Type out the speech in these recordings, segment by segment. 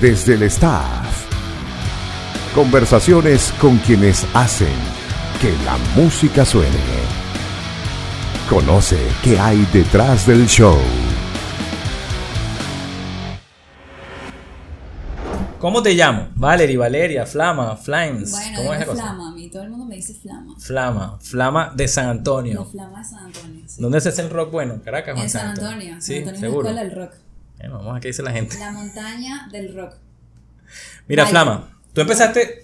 desde el staff. Conversaciones con quienes hacen que la música suene. Conoce qué hay detrás del show. ¿Cómo te llamo? Valerie, Valeria, Flama, Flames. Bueno, ¿Cómo es la cosa? Flama, a mí todo el mundo me dice Flama. Flama, Flama de San La Antonio. Flama de San Antonio. sí. ¿Dónde se hace el rock bueno? Caracas En San Antonio. San Sí, Antonio es la escuela del rock. Bueno, vamos a ver qué dice la gente. La montaña del rock. Mira, Vaya. Flama, tú empezaste.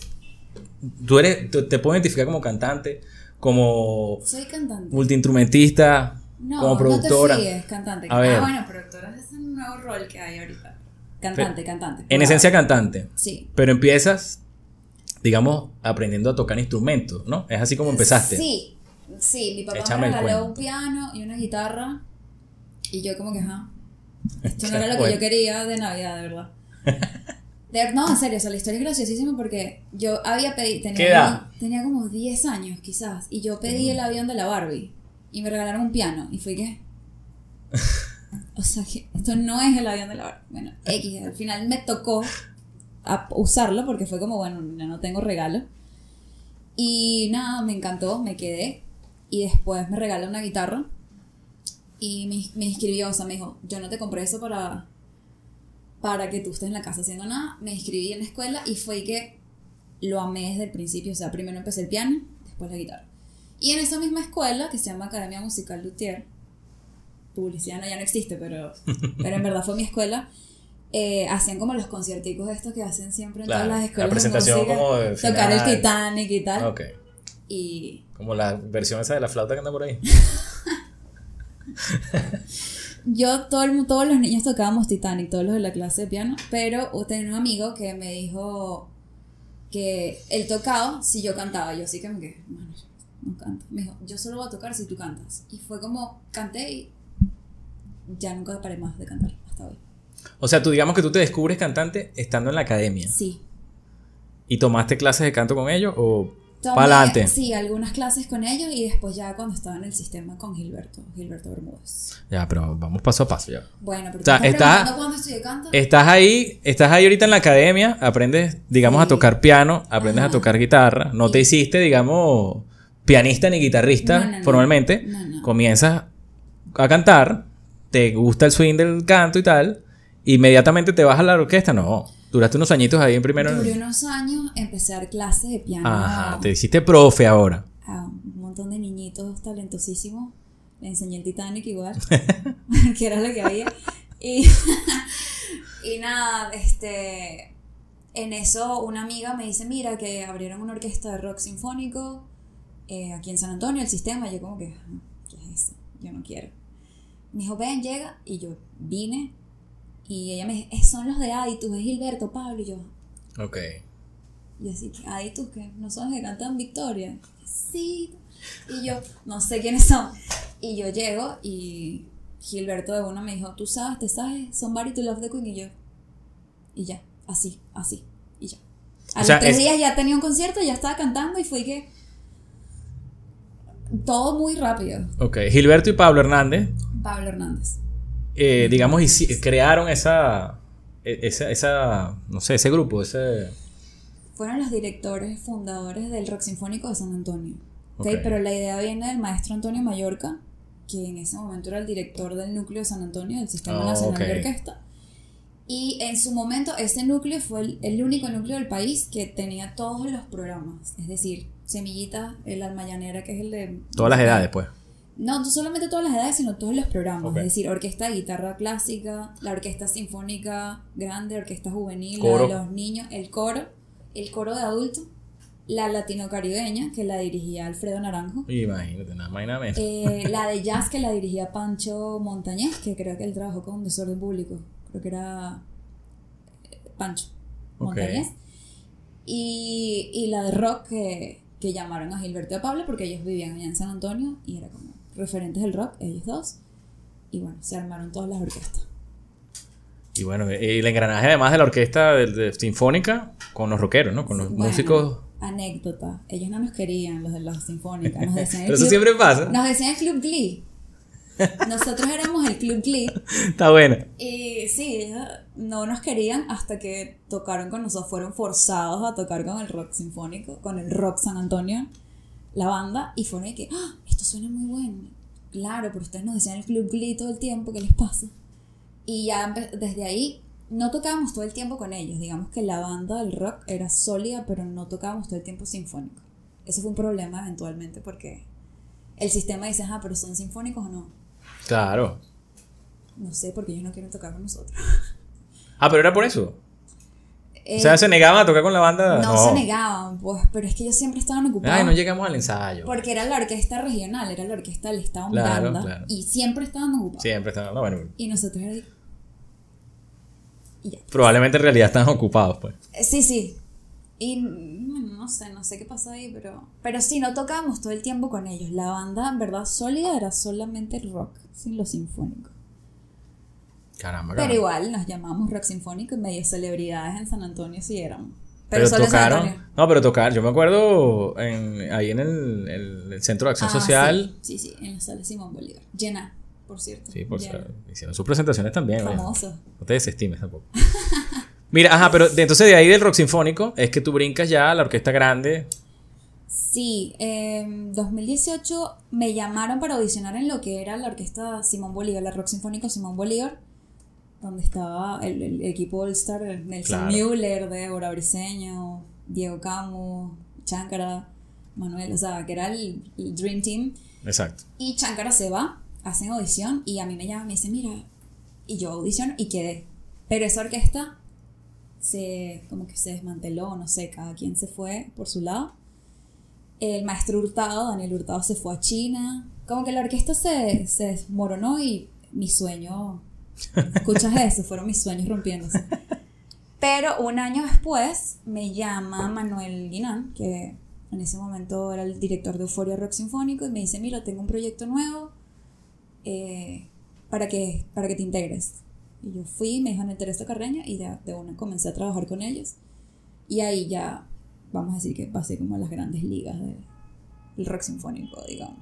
Tú eres. tú- te puedo identificar como cantante, como Soy cantante. multiinstrumentista, No, como productora. no te fíes, cantante. A ver. Ah, bueno, productora es un nuevo rol que hay ahorita. Cantante, cantante. En esencia, cantante. Sí. Pero empiezas, digamos, aprendiendo a tocar instrumentos, ¿no? Es así como empezaste. Sí, sí, mi papá Échame me regaló un piano y una guitarra y yo como que, ajá, esto no era lo que yo quería de Navidad, de verdad. De- no, en serio, o sea, la historia es graciosísima porque yo había pedido, ¿Qué tenía, edad? tenía como 10 años quizás, y yo pedí el avión de la Barbie y me regalaron un piano y fui que... O sea, que esto no es el avión de la Barbie. Bueno, X, al final me tocó a- usarlo porque fue como, bueno, no tengo regalo. Y nada, me encantó, me quedé. Y después me regaló una guitarra. Y me, me inscribió, o sea, me dijo, yo no te compré eso para, para que tú estés en la casa haciendo nada. Me inscribí en la escuela y fue que lo amé desde el principio. O sea, primero empecé el piano, después la guitarra. Y en esa misma escuela, que se llama Academia Musical Luthier, publicidad no, ya no existe, pero, pero en verdad fue mi escuela. eh, hacían como los concierticos estos que hacen siempre en Claro, todas las la escuelas presentación de música, como de tocar el final. Titanic y tal Ok. y Como la versión esa de la flauta que anda por ahí. yo todo el todos los niños tocábamos Titanic todos los de la clase de piano pero tenía un amigo que me dijo que él tocaba si yo cantaba yo así que "Mano, yo no canto me dijo yo solo voy a tocar si tú cantas y fue como canté y ya nunca paré más de cantar hasta hoy. O sea, tú digamos que tú te descubres cantante estando en la academia. sí. ¿Y tomaste clases de canto con ellos o Tomé, para adelante? sí algunas clases con ellos y después ya cuando estaba en el sistema con Gilberto Gilberto Bermúdez Ya, pero vamos paso a paso ya. bueno pero O sea, tú estás cuándo estudié canto Estás ahí, estás ahí ahorita en la academia, aprendes, digamos, a tocar piano, aprendes a tocar guitarra, no te hiciste, digamos, pianista ni guitarrista No, no, no. formalmente, No, no. comienzas a cantar, te gusta el swing del canto y tal, inmediatamente te vas a la orquesta, no, duraste unos añitos ahí en primero. Duré unos años, empecé a dar clases de piano Ajá, te hiciste profe ahora. a un montón de niñitos talentosísimos. Le enseñé el Titanic igual, que era lo que había. Y, y nada, este, en eso una amiga me dice, mira, que abrieron una orquesta de rock sinfónico eh, aquí en San Antonio, el sistema. Yo como que, "Ah, ¿qué es eso? Yo no quiero. Me dijo, ven, llega. Y yo vine. Y ella me dijo, "Eh, son los de Aditus, es Gilberto, Pablo. Y yo, Ok. y así que, tú que no son los que cantan Victoria. Sí. Y yo, no sé quiénes son. Y yo llego y Gilberto de una me dijo, tú sabes, te sabes, Somebody to Love the Queen. Y yo, y ya, así, así, y ya. A O sea, los tres es- días ya tenía un concierto, ya estaba cantando y fue que. Todo muy rápido. Ok, Gilberto y Pablo Hernández, Pablo Hernández. Eh, digamos, crearon esa, e- esa, esa, no sé, ese grupo, ese... Fueron los directores fundadores del Rock Sinfónico de San Antonio. ¿ok? Ok. Pero la idea viene del maestro Antonio Mallorca, que en ese momento era el director del núcleo de San Antonio, del Sistema Ah, Nacional de ok. Orquesta. Y en su momento ese núcleo fue el, el único núcleo del país que tenía todos los programas. Es decir, Semillita, el alma llanera, que es el de... Todas las edades, pues. No, no solamente todas las edades, sino todos los programas. Es decir, orquesta de guitarra clásica, la orquesta sinfónica grande, orquesta juvenil, la de los niños, el coro, el coro de adultos, la latino-caribeña, que la dirigía Alfredo Naranjo, Imagínate, nada más y nada menos. eh, la de jazz, que la dirigía Pancho Montañez, que creo que él trabajó con Desorden Público, creo que era eh, Pancho. Montañez, y, y la de rock, que, que llamaron a Gilberto y a Pablo, porque ellos vivían allá en San Antonio, y era como referentes del rock, ellos dos, y bueno, se armaron todas las orquestas. Y bueno, y el engranaje además de la orquesta de, de sinfónica con los rockeros, ¿no? Con los Bueno, músicos. Anécdota, ellos no nos querían, los de la sinfónica, nos decían el Pero eso club- siempre pasa. Nos decían el Club Glee. Nosotros éramos el Club Glee. Está buena. Y sí, no nos querían hasta que tocaron con nosotros, fueron forzados a tocar con el rock sinfónico, con el rock San Antonio, la banda, y fueron de que, ¡Ah! Esto suena muy bueno. Claro, pero ustedes nos decían el Club Glee todo el tiempo, ¿qué les pasa? Y ya desde ahí no tocábamos todo el tiempo con ellos, digamos que la banda del rock era sólida, pero no tocábamos todo el tiempo sinfónico. Eso fue un problema eventualmente porque el sistema dice, ah, pero son sinfónicos o no. Claro. No sé, porque ellos no quieren tocar con nosotros. Ah, pero era por eso. Eh, o sea, se negaban a tocar con la banda. no, se negaban, pues, pero es que ellos siempre estaban ocupados. Ay, no llegamos al ensayo. Porque era la orquesta regional, era la orquesta del Estado Claro, Miranda, claro. y siempre estaban ocupados. Siempre estaban. No, bueno, Y nosotros era Y ya. probablemente en realidad estaban ocupados, pues. Eh, Sí, sí. Y mm, no sé, no sé qué pasó ahí, pero. Pero sí, no tocábamos todo el tiempo con ellos. La banda, en verdad, sólida era solamente el rock, sin lo sinfónico. Caramba, Pero igual nos llamamos rock sinfónico y medio celebridades en San Antonio sí éramos. Pero, tocaron. No, pero tocar. Yo me acuerdo en, ahí en el, el- el Centro de Acción Ah, Social. Sí, sí, sí, en la sala Simón Bolívar. Llena, por cierto. Sí, por ser- hicieron sus presentaciones también. Famoso. No te desestimes tampoco. Mira, ajá, pero de- entonces de ahí del rock sinfónico es que tú brincas ya a la orquesta grande. Sí, en 2018 me llamaron para audicionar en lo que era la orquesta Simón Bolívar, la Rock Sinfónico Simón Bolívar, donde estaba el, el equipo All Star, Nelson Claro. Müller, Débora Briseño, Diego Camus, Chánkara, Manuel, o sea, que era el, el Dream Team. Exacto. Y Chánkara se va, hacen audición y a mí me llaman y me dice, mira, y yo audiciono y quedé. Pero esa orquesta se, como que se desmanteló, no sé, cada quien se fue por su lado. El maestro Hurtado, Daniel Hurtado, se fue a China. Como que la orquesta se, se desmoronó y mi sueño, escuchas eso, fueron mis sueños rompiéndose. Pero un año después me llama Manuel Guinán, que en ese momento era el director de Euforia Rock Sinfónico, y me dice, mira, tengo un proyecto nuevo eh, para, que, para que te integres. Y yo fui, me dijo, Teresa Carreño, y de, de una comencé a trabajar con ellos. Y ahí ya, vamos a decir que pasé como a las grandes ligas de- del rock sinfónico, digamos.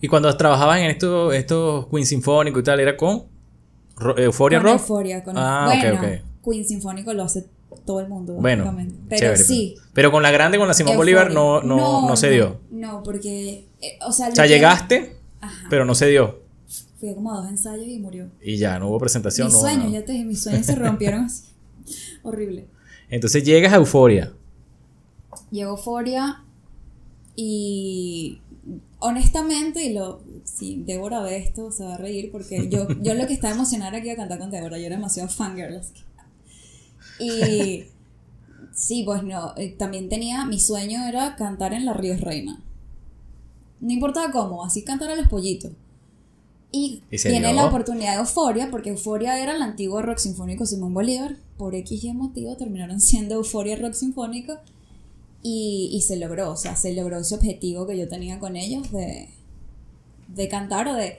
Y cuando trabajabas en estos, estos Queen Sinfónico y tal, ¿era con Euphoria con Rock? Euforia, con Ah, bueno. Queen Sinfónico lo hace todo el mundo, Bueno. Pero chévere, sí. Pero, con la grande, con la Simón Euforia. Bolívar, no, no, no, se dio. No, porque, eh, o sea, O sea, llegaste, Ajá. pero no se dio. Fui a como a dos ensayos y murió. Y ya, no hubo presentación. Mis no- sueños, ya te dije, mis sueños se rompieron así. Horrible. Entonces llegas a Euforia. Llegó Euforia y honestamente, y lo, si Débora ve esto, se va a reír porque yo, yo lo que estaba emocionada era que iba a cantar con Débora, yo era demasiado fangirl. Y sí, pues no, eh, también tenía, mi sueño era cantar en La Ríos Reina. No importaba cómo, así cantar a los pollitos. Y, ¿Y se tiene la oportunidad de Euforia, porque Euforia era el antiguo rock sinfónico Simón Bolívar. Por X y motivo terminaron siendo Euforia Rock Sinfónico. Y, y se logró, o sea, se logró ese objetivo que yo tenía con ellos de, de cantar o de...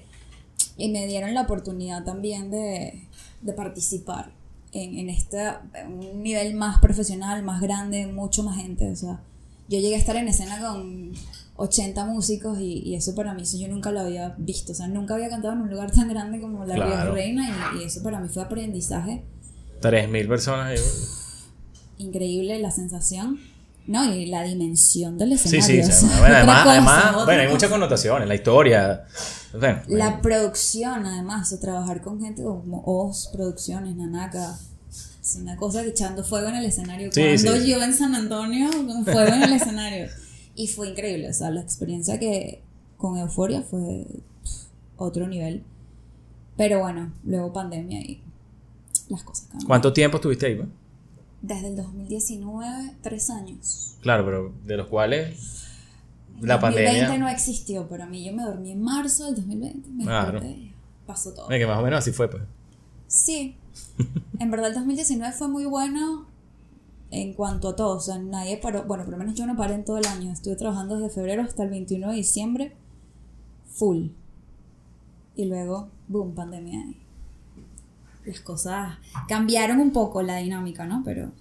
Y me dieron la oportunidad también de, de participar en, en este en un nivel más profesional, más grande, mucho más gente. O sea, yo llegué a estar en escena con 80 músicos y, y eso para mí, eso yo nunca lo había visto. O sea, nunca había cantado en un lugar tan grande como la Río Claro. Reina y, y eso para mí fue aprendizaje 3.000 personas ahí. increíble, la sensación. No, y la dimensión del Sí, escenario. sí. sí. sea, Bueno, además, cosa, además bueno, hay muchas connotaciones. La historia. Bueno, La producción, además, o trabajar con gente como Oz Producciones, Nanaka. Es una cosa que echando fuego en el escenario. Sí, Cuando sí. yo en San Antonio, con fuego en el escenario. Y fue increíble. O sea, la experiencia que con Euforia fue otro nivel. Pero bueno, luego pandemia y las cosas cambian. ¿Cuánto tiempo estuviste ahí? pues? Desde el 2019, tres años. Claro, pero de los cuales la 2020 pandemia. no existió para mí. Yo me dormí en marzo del 2020. Me Claro. desperté, pasó todo. Eh, que más o menos así fue, pues. Sí. En verdad el 2019 fue muy bueno en cuanto a todo. O sea, nadie paró. Bueno, por lo menos yo no paré en todo el año. Estuve trabajando desde febrero hasta el 21 de diciembre. Full. Y luego, boom, pandemia. Las cosas cambiaron un poco la dinámica, ¿no? Pero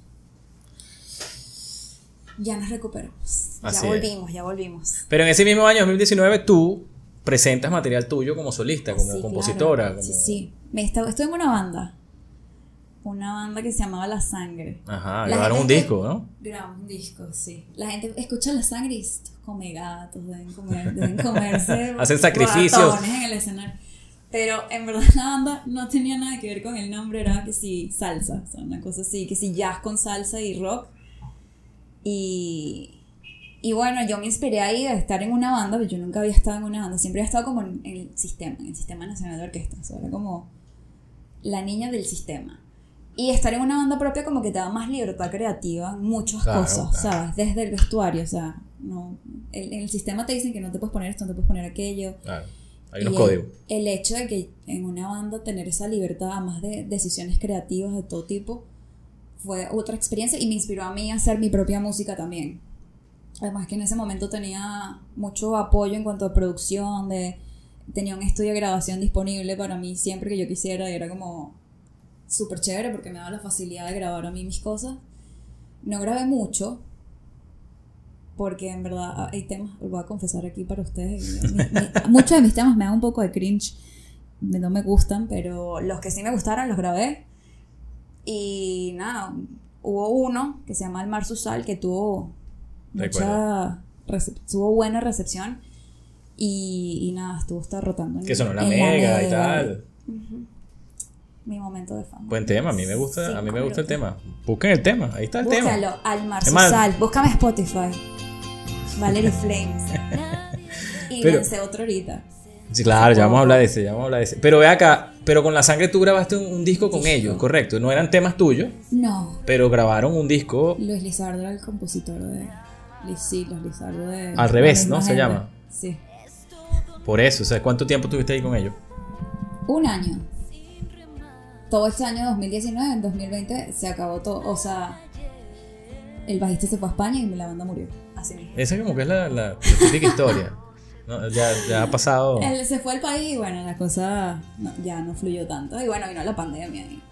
ya nos recuperamos. Así ya es. volvimos, ya volvimos. Pero en ese mismo año, 2019, tú presentas material tuyo como solista, como Sí, compositora. claro. como- Sí, sí. Me estaba, estuve en una banda. Una banda que se llamaba La Sangre. Ajá, La grabaron un disco, ¿no? Grabamos un disco, sí. La gente escucha La Sangre y estos come gatos, deben, comer, deben comerse. Hacen sacrificios. ratones en el escenario. Pero en verdad la banda no tenía nada que ver con el nombre, era que sí, salsa, o sea, una cosa así, que sí, jazz con salsa y rock. Y, y bueno, yo me inspiré ahí de estar en una banda, pero yo nunca había estado en una banda, siempre había estado como en, el sistema, en el Sistema Nacional de Orquesta, o sea, era como la niña del sistema. Y estar en una banda propia como que te da más libertad creativa en muchas Claro, cosas, claro. ¿sabes? Desde el vestuario, o sea, no, el- en el sistema te dicen que no te puedes poner esto, no te puedes poner aquello. Claro. Hay Y unos el- códigos. El, hecho de que en una banda tener esa libertad, además de decisiones creativas de todo tipo, fue otra experiencia y me inspiró a mí a hacer mi propia música también. Además que en ese momento tenía mucho apoyo en cuanto a producción, de, tenía un estudio de grabación disponible para mí siempre que yo quisiera y era como súper chévere porque me daba la facilidad de grabar a mí mis cosas. No grabé mucho, porque en verdad hay temas, lo voy a confesar aquí para ustedes, mi- mi- muchos de mis temas me dan un poco de cringe, no me gustan, pero los que sí me gustaron los grabé. Y nada, hubo uno que se llama El Mar Susal que tuvo mucha tuvo buena recepción y, y nada, estuvo hasta rotando. en- Que sonó la mega y tal. Mi momento de fama. Buen tema, a mí me gusta, Sí, a mí me gusta el tema. Busquen el tema, ahí está el tema. Búscalo, Al Mar Susal, búscame Spotify. Valerie Flames. y Pero- lancé otro ahorita. Sí, claro, ya vamos a hablar de ese, ya vamos a hablar de ese. Pero ve acá, pero con la sangre tú grabaste un, un disco con Disco. ellos, correcto. No eran temas tuyos, No, pero grabaron un disco Luis Lizardo era el compositor de. Sí, Luis Lizardo de. Al revés, ¿no? Se gente. llama. Sí. por eso. O sea, ¿cuánto tiempo estuviste ahí con ellos? Un año. Todo este año 2019, en 2020 se acabó todo. O sea, el bajista se fue a España y la banda murió. Así mismo. Esa como que es la, la, la típica historia. No, ya, ya ha pasado. Él se fue al país y bueno, la cosa no- ya no fluyó tanto. Y bueno, vino la pandemia. y-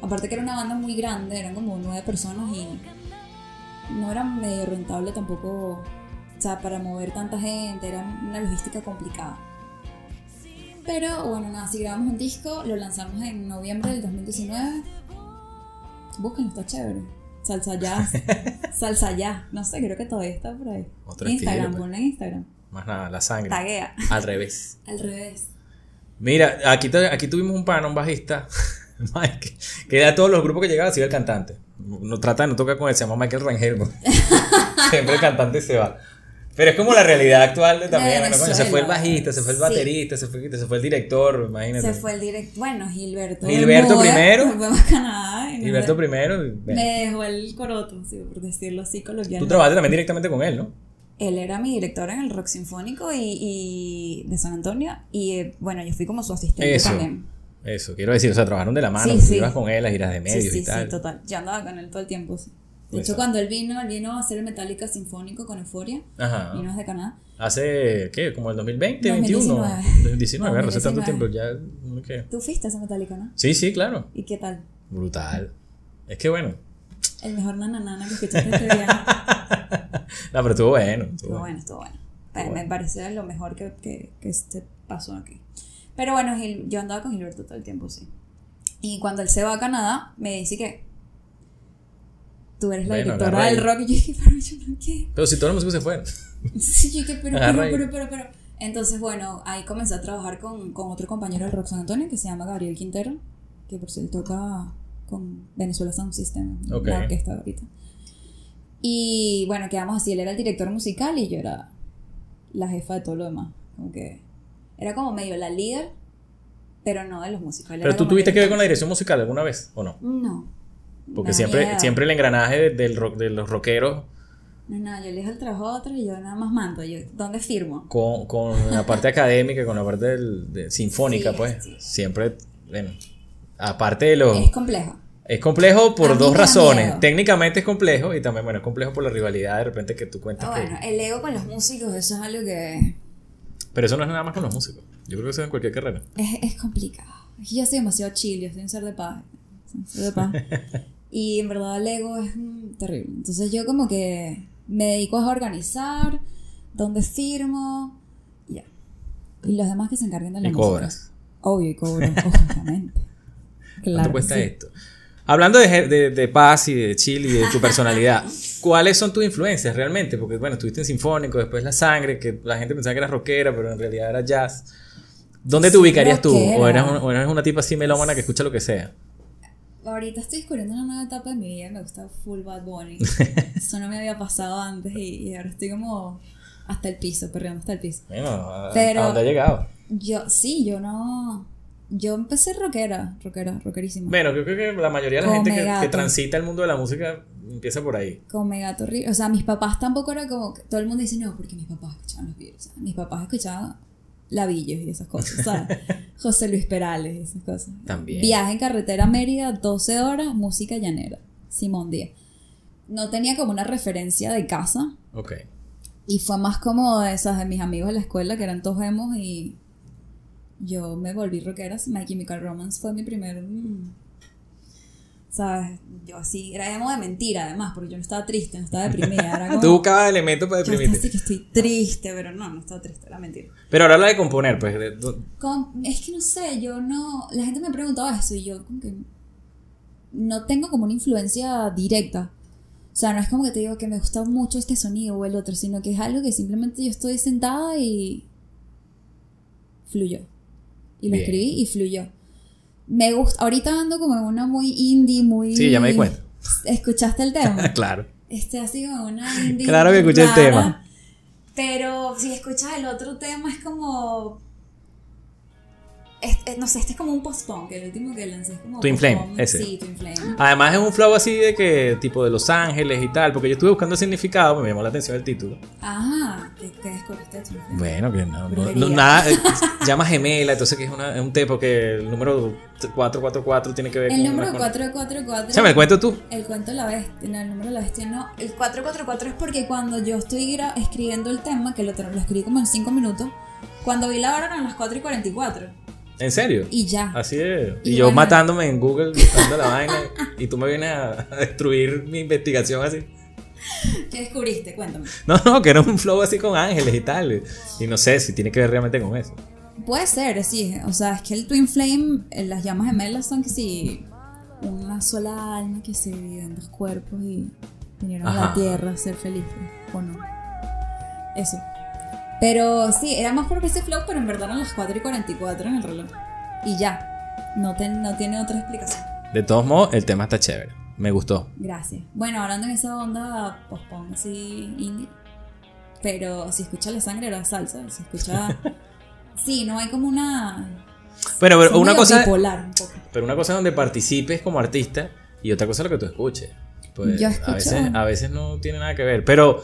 aparte que era una banda muy grande, eran como nueve personas y no era medio rentable tampoco. O sea, para mover tanta gente, era una logística complicada. Pero bueno, nada, si grabamos un disco, lo lanzamos en noviembre del 2019. Búsquenlo, está chévere. Salsa Jazz. Salsa Jazz. No sé, creo que todavía está por ahí. Otro Instagram, estilo, pues. ponle en Instagram. Más nada, la sangre. Taguea. Al revés. Al revés. Mira, aquí, aquí tuvimos un pana, un bajista, Mike, que de todos los grupos que llegaba se iba el cantante. No trata no tocar con él, se llama Michael Rangel. Siempre el cantante se va. Pero es como la realidad actual de también. Se fue el bajista, se fue el Sí. baterista, se fue, se fue el director, imagínate. Se fue el directo. Bueno, Gilberto. Gilberto Bermúdez, primero. Fue a Canadá. y Gilberto primero. y, bueno, Me dejó el coroto, sí, por decirlo así tú trabajaste también directamente con él, ¿no? Él era mi director en el Rock Sinfónico y, y de San Antonio. Y eh, bueno, yo fui como su asistente Eso. también. Eso, quiero decir, o sea, trabajaron de la mano, Sí, sí. ibas con él, las giras de medios sí, y tal. sí, total. Yo andaba con él todo el tiempo. sí. De hecho, cuando él vino, él vino a hacer el Metallica Sinfónico con Euforia. Ajá. Vino desde Canadá. Hace, ¿qué? Como el 2020, 2019. 21. 2019, claro, hace tanto 2019. tiempo ya. ¿qué? Tú fuiste a ese Metallica, ¿no? Sí, sí, claro. ¿Y qué tal? Brutal. Es que bueno. El mejor nananana que escuchaste este viaje. No, pero estuvo bueno. Estuvo Estuvo bueno. estuvo bueno. Estuvo Me- bueno. Me parece lo mejor que, que, que este pasó aquí. Pero bueno, Gil- yo andaba con Gilberto todo el tiempo, sí. Y cuando él se va a Canadá, me dice que tú eres la Bueno, directora del rock. Y yo dije, pero yo no quiero. Pero si todos los músicos se fueron. Sí, yo dije, pero, pero, pero, pero, pero. Entonces, bueno, ahí comencé a trabajar con, con otro compañero del Rock San Antonio que se llama Gabriel Quintero, que por cierto toca con Venezuela Sound System, Ok. la orquesta ahorita. Y bueno, quedamos así, él era el director musical y yo era la jefa de todo lo demás. Como que era como medio la líder, pero no de los músicos. Él Pero tú tuviste que ver con la dirección musical alguna vez, ¿o no? No. Porque No, siempre, miedo. siempre el engranaje de, del rock, de los rockeros No, no, yo le dejo el trabajo a otro y yo nada más mando. Yo, ¿Dónde firmo? con, con la parte académica, con la parte del, de- sinfónica, Sí, pues. sí. Siempre, bueno, aparte de los... Es complejo. Es complejo A por mí dos razones. miedo. Técnicamente es complejo y también, bueno, es complejo por la rivalidad de repente que tú cuentas. Ah, que- bueno, el ego con los músicos, eso es algo que Pero eso no es nada más con los músicos. Yo creo que eso es en cualquier carrera. es, es complicado. Yo soy demasiado chill, yo soy un ser de paz. soy un ser de paz. y en verdad el ego es mm, terrible. Entonces yo como que me dedico a organizar, dónde firmo, y ya. Y los demás que se encarguen de la Y música. cobras. Obvio, y cobro, obviamente. Claro. ¿Cuánto cuesta sí. esto? Hablando de, de- de paz y de chill y de tu personalidad, ¿cuáles son tus influencias realmente? Porque, bueno, estuviste en Sinfónico, después La Sangre, que la gente pensaba que era rockera, pero en realidad era jazz. ¿Dónde te Sí, ubicarías tú? rockera. ¿O eres, un- o eres una tipa así melómana que escucha lo que sea? Ahorita estoy descubriendo una nueva etapa de mi vida. Me gusta full Bad Bunny. Eso no me había pasado antes y, y ahora estoy como hasta el piso, perreando hasta el piso. Bueno, ¿a, Pero- a dónde ha llegado? Yo, sí, yo no. Yo empecé rockera, rockera, rockerísima. Bueno, yo creo que la mayoría de la Come gente que, transita el mundo de la música empieza por ahí. Con gato. O sea, mis papás tampoco era como. que Todo el mundo dice, no, porque mis papás escuchaban los Beatles. Mis papás escuchaban Lavillos y esas cosas, ¿sabes? José Luis Perales y esas cosas. También. Viaje en carretera a Mérida, 12 horas, música llanera. Simón Díaz. No tenía como una referencia de casa. Ok. Y fue más como de esas de mis amigos de la escuela que eran todos emos y yo me volví rockera. My Chemical Romance fue mi primer. mm, ¿Sabes? Yo así, era emo de mentira además, porque yo no estaba triste, no estaba deprimida. Era como, Tú buscabas elementos para yo deprimirte. así que estoy triste, pero no, no estaba triste, era mentira. Pero ahora la de componer, pues. de- de- Con- es que no sé, yo no. La gente me preguntaba eso y yo como que. No tengo como una influencia directa. O sea, no es como que te digo que me gusta mucho este sonido o el otro, sino que es algo que simplemente yo estoy sentada y. fluyó. Y lo Bien. escribí y fluyó. Me gusta. Ahorita ando como en una muy indie, muy. Sí, ya me di cuenta. ¿Escuchaste el tema? claro. Este así como una indie. Claro que escuché el tema. Pero si escuchas el otro tema es como. Es- es- no sé, este es como un post-punk. El último que lancé es como. Twin Flame, ese. Sí, Twin Flame. Además es un flow así de que, tipo de Los Ángeles y tal, porque yo estuve buscando el significado, me llamó la atención el título. Ajá, ¿qué, qué descubriste de Twin Flame? Bueno, que no, nada, eh, llama gemela, entonces que es, una, es un té porque el número 444 tiene que ver El con... número una- 444. Échame el cuento tú. El cuento de la bestia, no, el número de la bestia no. El 444 es porque cuando yo estoy escribiendo el tema, que lo, lo escribí como en 5 minutos, cuando vi la hora eran las 4 y 44. ¿En serio? Y ya. Así es. Y, Y yo bueno. matándome en Google, buscando la vaina, y tú me vienes a, a destruir mi investigación así. ¿Qué descubriste? Cuéntame. No, no, que era un flow así con ángeles y tal. Y no sé si tiene que ver realmente con eso. Puede ser, sí. O sea, es que el Twin Flame, eh, las llamas gemelas son que sí, una sola alma que se divide en dos cuerpos y vinieron a la tierra a ser felices. ¿O no? Eso. Pero sí, era más por ese flow, pero en verdad eran las 4 y 44 en el reloj. Y ya. No, ten- no tiene otra explicación. De todos modos, el tema está chévere. Me gustó. Gracias. Bueno, hablando en esa onda post-punk así indie. Pero si escucha la sangre era salsa. Si escucha. sí, no hay como una. Pero, pero una cosa. bipolar un poco. Pero una cosa es donde participes como artista y otra cosa es lo que tú escuches. Pues, Yo a, escucho- veces, a veces no tiene nada que ver. Pero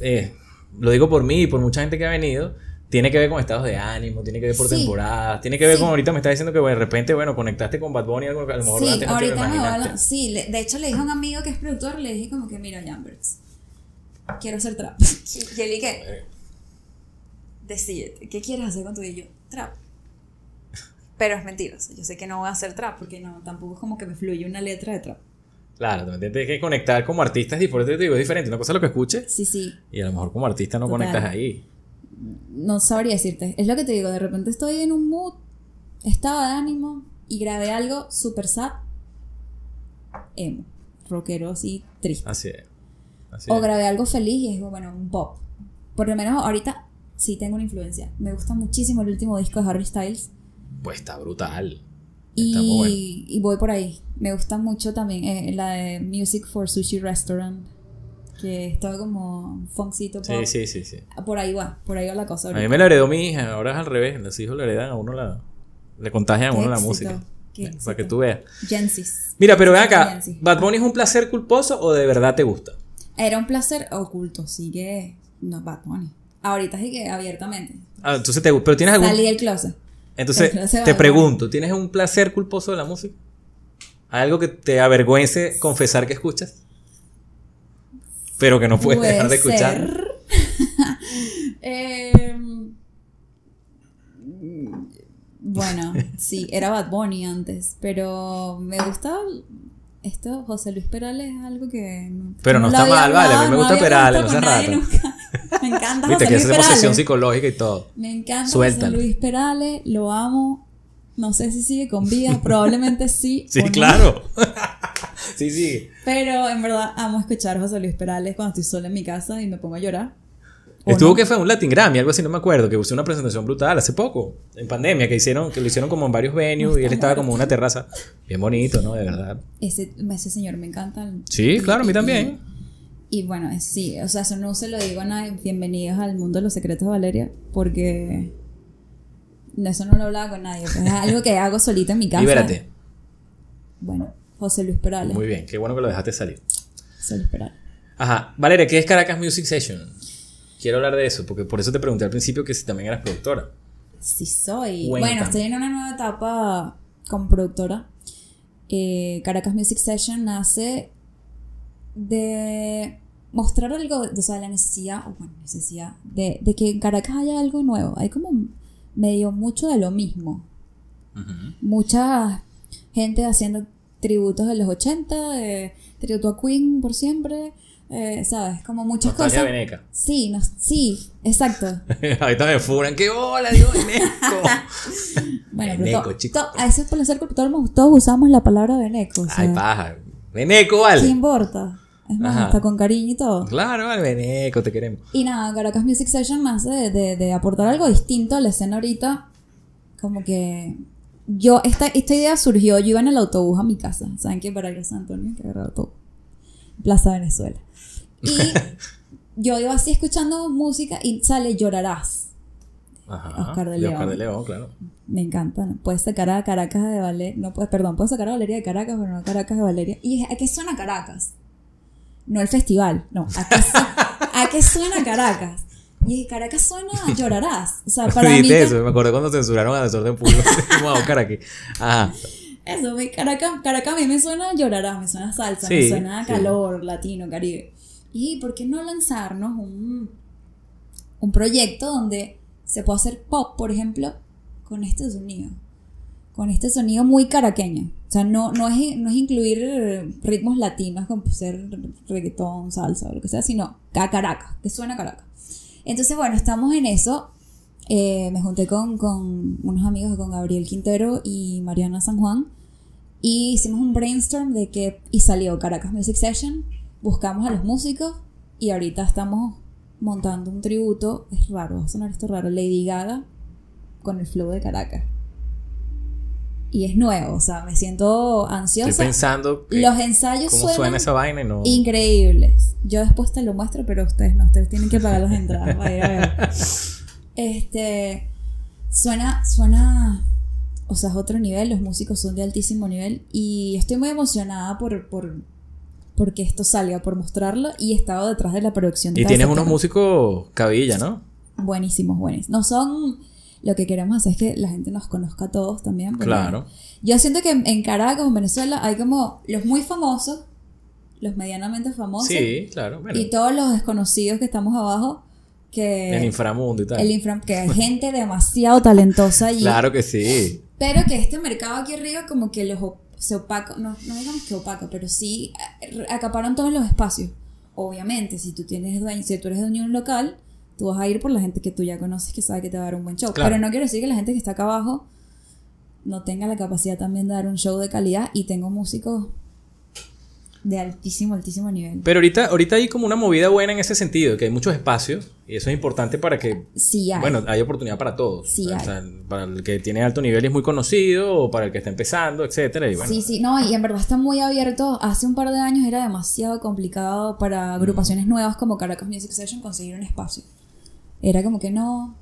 eh, lo digo por mí y por mucha gente que ha venido. Tiene que ver con estados de ánimo, tiene que ver por Sí. temporadas, tiene que ver Sí. con ahorita me está diciendo que bueno, de repente, bueno, conectaste con Bad Bunny, algo que a lo mejor Sí, antes no te lo ahorita imaginaste. Sí, de hecho le dije a un amigo que es productor, le dije como que, mira, Jamberts, quiero hacer trap. Y él dije, decídete, ¿qué quieres hacer con tu y yo? Trap. Pero es mentira, yo sé que no voy a hacer trap porque no, tampoco es como que me fluye una letra de trap. Claro, también tienes que conectar como artista es diferente, te digo, es diferente. Una cosa es lo que escuches Sí, sí, y a lo mejor como artista no Total. conectas ahí. no sabría decirte. Es lo que te digo, de repente estoy en un mood, estado de ánimo y grabé algo super sad, emo, rockero así, triste. Así es. Así O es. grabé algo feliz y es bueno, un pop. Por lo menos ahorita sí tengo una influencia. Me gusta muchísimo el último disco de Harry Styles. Pues está brutal. Está muy Y, bueno. y voy por ahí. Me gusta mucho también eh, la de Music for Sushi Restaurant. Que es todo como funkcito pop. Sí, sí, sí, sí. Por ahí va, por ahí va la cosa. A mí me la heredó mi hija, ahora es al revés. Los hijos le heredan a uno la. Le contagian a uno la música. qué Para que tú veas. Genesis. Mira, pero ven acá. ¿Bad Bunny es un placer culposo o de verdad te gusta? Era un placer oculto, sí que. No, Bad Bunny. Ahorita sí que abiertamente. Ah, entonces te gusta. Pero tienes algún. Salí del closet. Entonces, te pregunto, ¿tienes un placer culposo de la música? ¿Hay algo que te avergüence confesar que escuchas? Pero que no puedes Puede dejar de escuchar. ser. Em, bueno, sí, era Bad Bunny antes, pero me gusta esto, José Luis Perales es algo que no, Pero no está mal, vale, a mí me no gusta había Perales, hace rato. nunca. Me encanta Viste José que Luis hacemos sesión Perales. psicológica y todo. Me encanta Suéltalo. José Luis Perales, lo amo. No sé si sigue con vida, probablemente sí. Sí, o no. claro. sí, sí. Pero en verdad amo escuchar a José Luis Perales cuando estoy sola en mi casa y me pongo a llorar. ¿O Estuvo no? que fue un Latin Grammy, algo así, no me acuerdo, que usó una presentación brutal hace poco, en pandemia, que hicieron, que lo hicieron como en varios venues y él estaba como en una terraza. Bien bonito, ¿no? De verdad. Ese, ese señor me encanta. Sí, claro, a mí también. Y, bueno, sí, o sea, eso no se lo digo a nadie. Bienvenidos al mundo de los secretos de Valeria, porque no, eso no lo hablaba con nadie. pues, es algo que hago solita en mi casa. Libérate. Bueno, José Luis Perales. Muy bien, qué bueno que lo dejaste salir. José Luis Perales. Ajá. Valeria, ¿qué es Caracas Music Session? Quiero hablar de eso, porque por eso te pregunté al principio que si también eras productora. Sí soy. Cuéntame. Bueno, estoy en una nueva etapa como productora. Eh, Caracas Music Session nace de mostrar algo, o sea, la necesidad, o bueno, necesidad, de, de que en Caracas haya algo nuevo. Hay como medio mucho de lo mismo. Mucha gente haciendo tributos de los 80, de tributo a Queen por siempre, eh, ¿sabes? Como muchas Nostalgia cosas. veneca. Sí, no, sí, exacto. Ahorita me furan. ¡Qué bola, digo, veneco! Bueno, Veneco, to- chico. to- a eso es por hacer porque todos, todos usamos la palabra veneco. O sea, Ay, paja. Veneco, ¿Qué vale. importa? Es más, Ajá. hasta con cariño y todo. Claro, vale, veneco, te queremos. Y nada, Caracas Music Session más de, de, de aportar algo distinto a la escena ahorita. Como que yo, esta, esta idea surgió, yo iba en el autobús a mi casa. ¿Saben qué? Para ir a San Antonio, que agarraba autobús. Plaza Venezuela. Y yo iba así escuchando música y sale Llorarás. Ajá. Oscar de Y Oscar León. de León, claro. Me encanta. ¿no? Puedes sacar a Caracas de Valeria. No puedes, perdón, puedes sacar a Valeria de Caracas, pero no a Caracas de Valeria. ¿Y a qué suena Caracas? No el festival, no. ¿A qué, su- a qué suena Caracas? Y dije, Caracas suena llorarás. O sea, para mí. Que- eso, me acordé cuando censuraron a Desorden Público. Buscar aquí. Ajá. Eso, Caracas, Caracas a mí me suena llorarás, me suena salsa, Sí, me suena sí. calor, latino, caribe. Y ¿por qué no lanzarnos un, un proyecto donde se pueda hacer pop, por ejemplo, con este sonido? Con este sonido muy caraqueño. O sea, no, no, es, no es incluir ritmos latinos como ser reggaetón, salsa o lo que sea, sino Caracas, que suena Caracas. Entonces, bueno, estamos en eso. Eh, me junté con, con unos amigos, con Gabriel Quintero y Mariana San Juan, y hicimos un brainstorm de que, y salió Caracas Music Session, buscamos a los músicos, y ahorita estamos montando un tributo, es raro, va a sonar esto raro, Lady Gaga con el flow de Caracas. Y es nuevo, o sea, me siento Estoy ansiosa. pensando que- Los ensayos cómo suenan suena esa vaina y no. increíbles. Yo después te lo muestro, pero ustedes no, ustedes tienen que pagar las entradas para ir a ver. Este suena, suena, o sea, es otro nivel, los músicos son de altísimo nivel y estoy muy emocionada por, por porque esto salga, por mostrarlo y he estado detrás de la producción. Y tienes unos músicos cabilla, ¿no? buenísimos, buenísimos. No son lo que queremos hacer es que la gente nos conozca a todos también. Claro. Yo siento que en Caracas, en Venezuela, hay como los muy famosos, los medianamente famosos Sí, claro. Bueno, y todos los desconocidos que estamos abajo, que el inframundo y tal. el infra- que hay gente demasiado talentosa y Claro que sí. pero que este mercado aquí arriba como que los se opaca, no, no digamos que opaca, pero sí eh, acaparan todos los espacios. Obviamente, si tú tienes dueño, si tú eres dueño de un local, tú vas a ir por la gente que tú ya conoces que sabe que te va a dar un buen show. Claro. Pero no quiero decir que la gente que está acá abajo no tenga la capacidad también de dar un show de calidad y tengo músicos de altísimo, altísimo nivel. Pero ahorita, ahorita hay como una movida buena en ese sentido, que hay muchos espacios y eso es importante para que, Sí hay. bueno, hay oportunidad para todos. Sí O hay. sea, para el que tiene alto nivel y es muy conocido o para el que está empezando, etcétera. Y bueno, Sí, sí, no, y en verdad está muy abierto. Hace un par de años era demasiado complicado para agrupaciones nuevas como Caracas Music Session conseguir un espacio. Era como que no.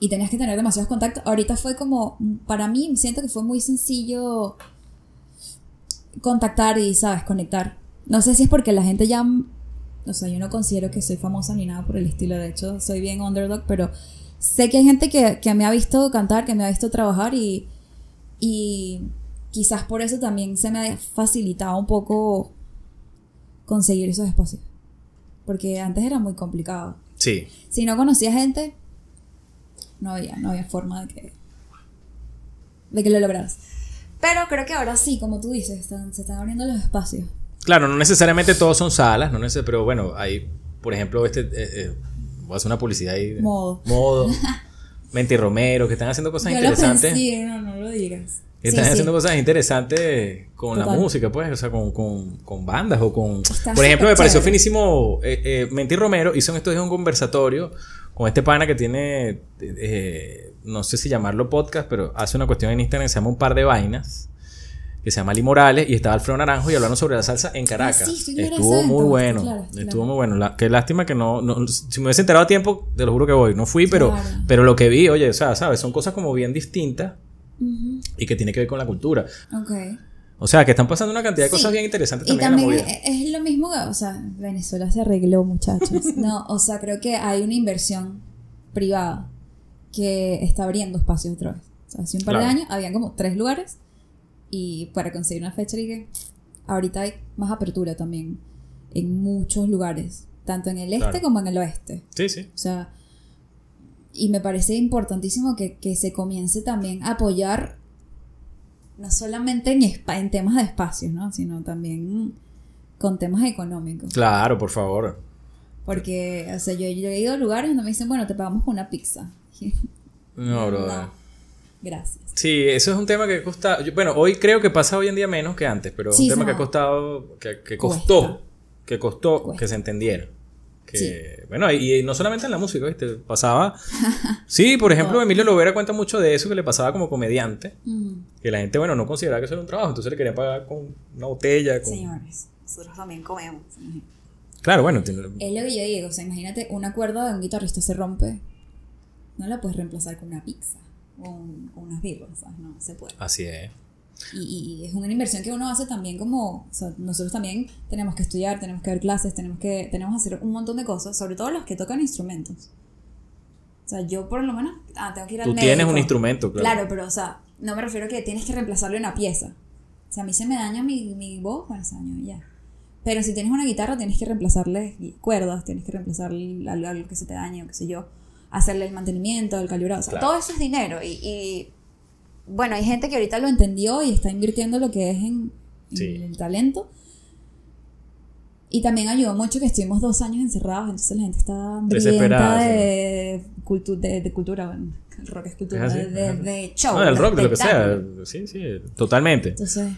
Y tenías que tener demasiados contactos. Ahorita fue como, para mí, siento que fue muy sencillo contactar y, ¿sabes? Conectar. No sé si es porque la gente ya... O sea, yo no considero que soy famosa ni nada por el estilo. De hecho, soy bien underdog, pero sé que hay gente que, que me ha visto cantar, que me ha visto trabajar y, y quizás por eso también se me ha facilitado un poco conseguir esos espacios. Porque antes era muy complicado. Sí. Si no conocía gente, no había, no había forma de que, de que lo lograras. Pero creo que ahora sí, como tú dices, están- se están abriendo los espacios. Claro, no necesariamente todos son salas, no neces- pero bueno, hay, por ejemplo, este, eh, eh, voy a hacer una publicidad ahí. de- Modo. Modo. Menti Romero, que están haciendo cosas Yo lo interesantes. pensé, no, no lo digas. Sí, están sí. haciendo cosas interesantes con la música, pues, o sea, con, con, con bandas o con... Está Por ejemplo, me pareció chévere. finísimo, eh, eh, Menti Romero hizo en estos días un conversatorio con este pana que tiene, eh, no sé si llamarlo podcast, pero hace una cuestión en Instagram que se llama Un Par de Vainas, que se llama Ali Morales, y estaba Alfredo Naranjo y hablaron sobre la salsa en Caracas. Ah, sí, estuvo muy bueno, estuvo muy bueno. Qué lástima que no, no- si me hubiese enterado a tiempo, te lo juro que voy. No fui, pero, Claro. pero lo que vi, oye, o sea, sabes, son cosas como bien distintas Y que tiene que ver con la cultura. Ok. O sea, que están pasando una cantidad de Sí. cosas bien interesantes Y también, también en la es, movida. es lo mismo que, o sea, Venezuela se arregló, muchachos. No, o sea, creo que hay una inversión privada que está abriendo espacios otra vez. O sea, hace un par de años habían como tres lugares y para conseguir una fecha dije, ahorita hay más apertura también en muchos lugares, tanto en el este Claro. como en el oeste. Sí, sí. O sea, y me parece importantísimo que, que se comience también a apoyar, no solamente en, en temas de espacios, ¿no? Sino también con temas económicos. Claro, por favor. Porque, o sea, yo, yo he ido a lugares donde me dicen, bueno, te pagamos con una pizza. No, bro. No. Gracias. Sí, eso es un tema que cuesta. Bueno, hoy creo que pasa hoy en día menos que antes, pero es Sí, un tema no. que ha costado. Que, que Cuesta. costó. Que costó Cuesta. que se entendiera. Que, Sí. Bueno, y, y no solamente en la música, ¿viste? Pasaba. Sí, por ejemplo. Emilio Lovera cuenta mucho de eso que le pasaba como comediante. Mm, Que la gente, bueno, no consideraba que eso era un trabajo, entonces le querían pagar con una botella. Con... Señores, nosotros también comemos. Claro, bueno. Es lo que yo digo, o sea, imagínate una cuerda de un guitarrista se rompe, no la puedes reemplazar con una pizza o, un- unas birras, ¿sabes? No se puede. Así es. Y, y- es una inversión que uno hace también como, o sea, nosotros también tenemos que estudiar, tenemos que ver clases, tenemos que, tenemos que hacer un montón de cosas, sobre todo los que tocan instrumentos. O sea, yo por lo menos, ah, tengo que ir al Tú médico. tienes un instrumento, claro. Claro, pero o sea, no me refiero a que tienes que reemplazarle una pieza. O sea, a mí se me daña mi, mi voz, bueno, se dañó ya. Pero si tienes una guitarra, tienes que reemplazarle cuerdas, tienes que reemplazarle algo, algo que se te dañe, o qué sé yo, hacerle el mantenimiento, el calibrado. O sea, Claro. todo eso es dinero. Y, y, bueno, hay gente que ahorita lo entendió y está invirtiendo lo que es en, en Sí. el talento. Y también ayudó mucho que estuvimos dos años encerrados, entonces la gente está Desesperada, sí. de, cultu- de, de cultura. Bueno, el rock es cultura, Es así, de, show. No, del rock, de lo que sea. Sí, sí, totalmente. Entonces,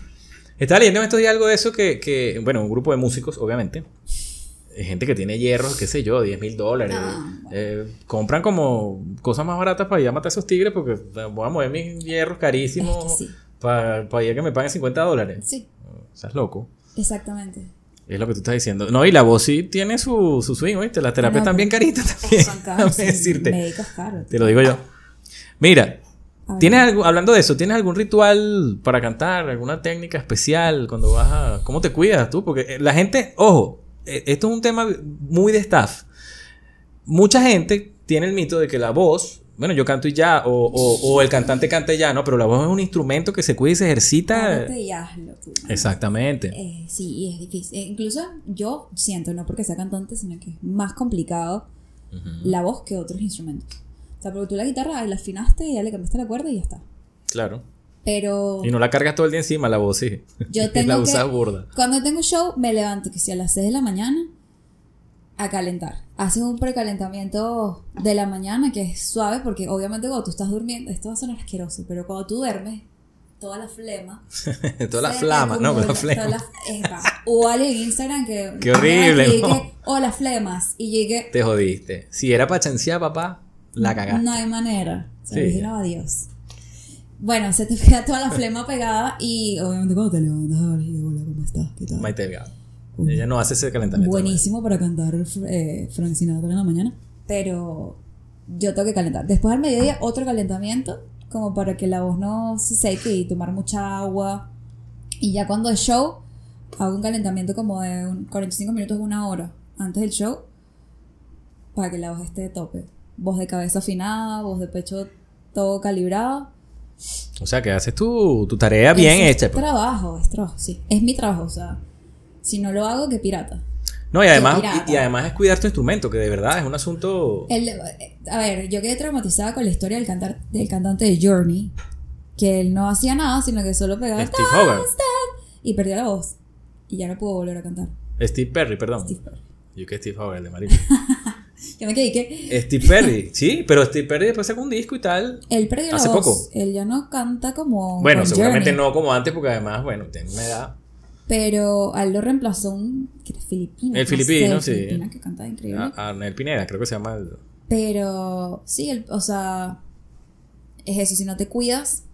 Estaba leyendo en estos días algo de eso que, que, bueno, un grupo de músicos, obviamente. Eh, Gente que tiene hierros, qué sé yo, 10 mil dólares. Ah, eh, compran como cosas más baratas para ir a matar a esos tigres porque eh, voy a mover mis hierros carísimos Es que sí. para, para ir a que me paguen 50 dólares. sí, Estás loco. exactamente. Es lo que tú estás diciendo. No, y la voz sí tiene su, su swing, ¿oíste? Las terapias no, están bien caritas también. Son caros, déjame sí, decirte. médicos caros. Te lo digo yo. Mira. ¿tienes algo, hablando de eso, ¿tienes algún ritual para cantar? ¿Alguna técnica especial cuando vas a... ¿Cómo te cuidas tú? Porque la gente, ojo, esto es un tema muy de staff. Mucha gente tiene el mito de que la voz, bueno, yo canto y ya, o, o- o el cantante canta y ya, ¿no? Pero la voz es un instrumento que se cuida y se ejercita. Y hazlo tú. Exactamente. Eh, sí, y es difícil. Eh, incluso yo siento, no porque sea cantante, sino que es más complicado la voz que otros instrumentos. O sea, porque tú la guitarra la afinaste y ya le cambiaste la cuerda y ya está. Claro. Pero Y no la cargas todo el día encima, la voz sí. yo tengo la que... usas burda. Cuando tengo show, me levanto que si a las 6 de la mañana a calentar. Haces un precalentamiento de la mañana que es suave porque obviamente cuando tú estás durmiendo, esto va a sonar asqueroso, pero cuando tú duermes, toda la flema. Toda la flama, no, acumula, la flema. la-. O alguien en Instagram que. Qué horrible, Y ¿no? que, Hola, flemas. Y llegué. Te jodiste. Si era para chancear, papá, la cagaste. No hay manera. O sea, Sí, dije, no, adiós. Bueno, se te queda toda la flema pegada y obviamente cuando te levantas, hola, hola, ¿cómo estás? ¿Qué tal? Maite Delgado. Uy. Ella no hace ese calentamiento. Buenísimo para cantar eh, Frank Sinatra en la mañana. Pero yo tengo que calentar. Después al mediodía, otro calentamiento. Como para que la voz no se seque y tomar mucha agua. Y ya cuando es show, hago un calentamiento como de un 45 minutos, una hora antes del show. Para que la voz esté de tope. Voz de cabeza afinada, voz de pecho todo calibrado. O sea, que haces tu, tu tarea bien Es hecha. pues. trabajo, es trabajo, sí. Es mi trabajo, o sea. Si no lo hago, que pirata. No, y además, y, y además es cuidar tu instrumento, que de verdad es un asunto. El- eh, a ver, yo quedé traumatizada con la historia del, cantar, del cantante de Journey, que él no hacía nada, sino que solo pegaba Steve Hogarth. y perdió la voz. Y ya no pudo volver a cantar. Steve Perry, perdón. Steve Perry. Yo que Steve Hogarth, de Marilyn. Yo me quedé que. Steve Perry, sí, pero Steve Perry después sacó un disco y tal. Él perdió la Hace voz. poco. Él ya no canta como. Bueno, seguramente Journey, no como antes, porque además, bueno, tiene una edad. Pero a él lo reemplazó un. que era filipino. El no filipino, sé, sí. filipino que cantaba increíble. A- Arnel Pineda, creo que se llama. el- Pero sí, el- o sea. Es eso, si no te cuidas,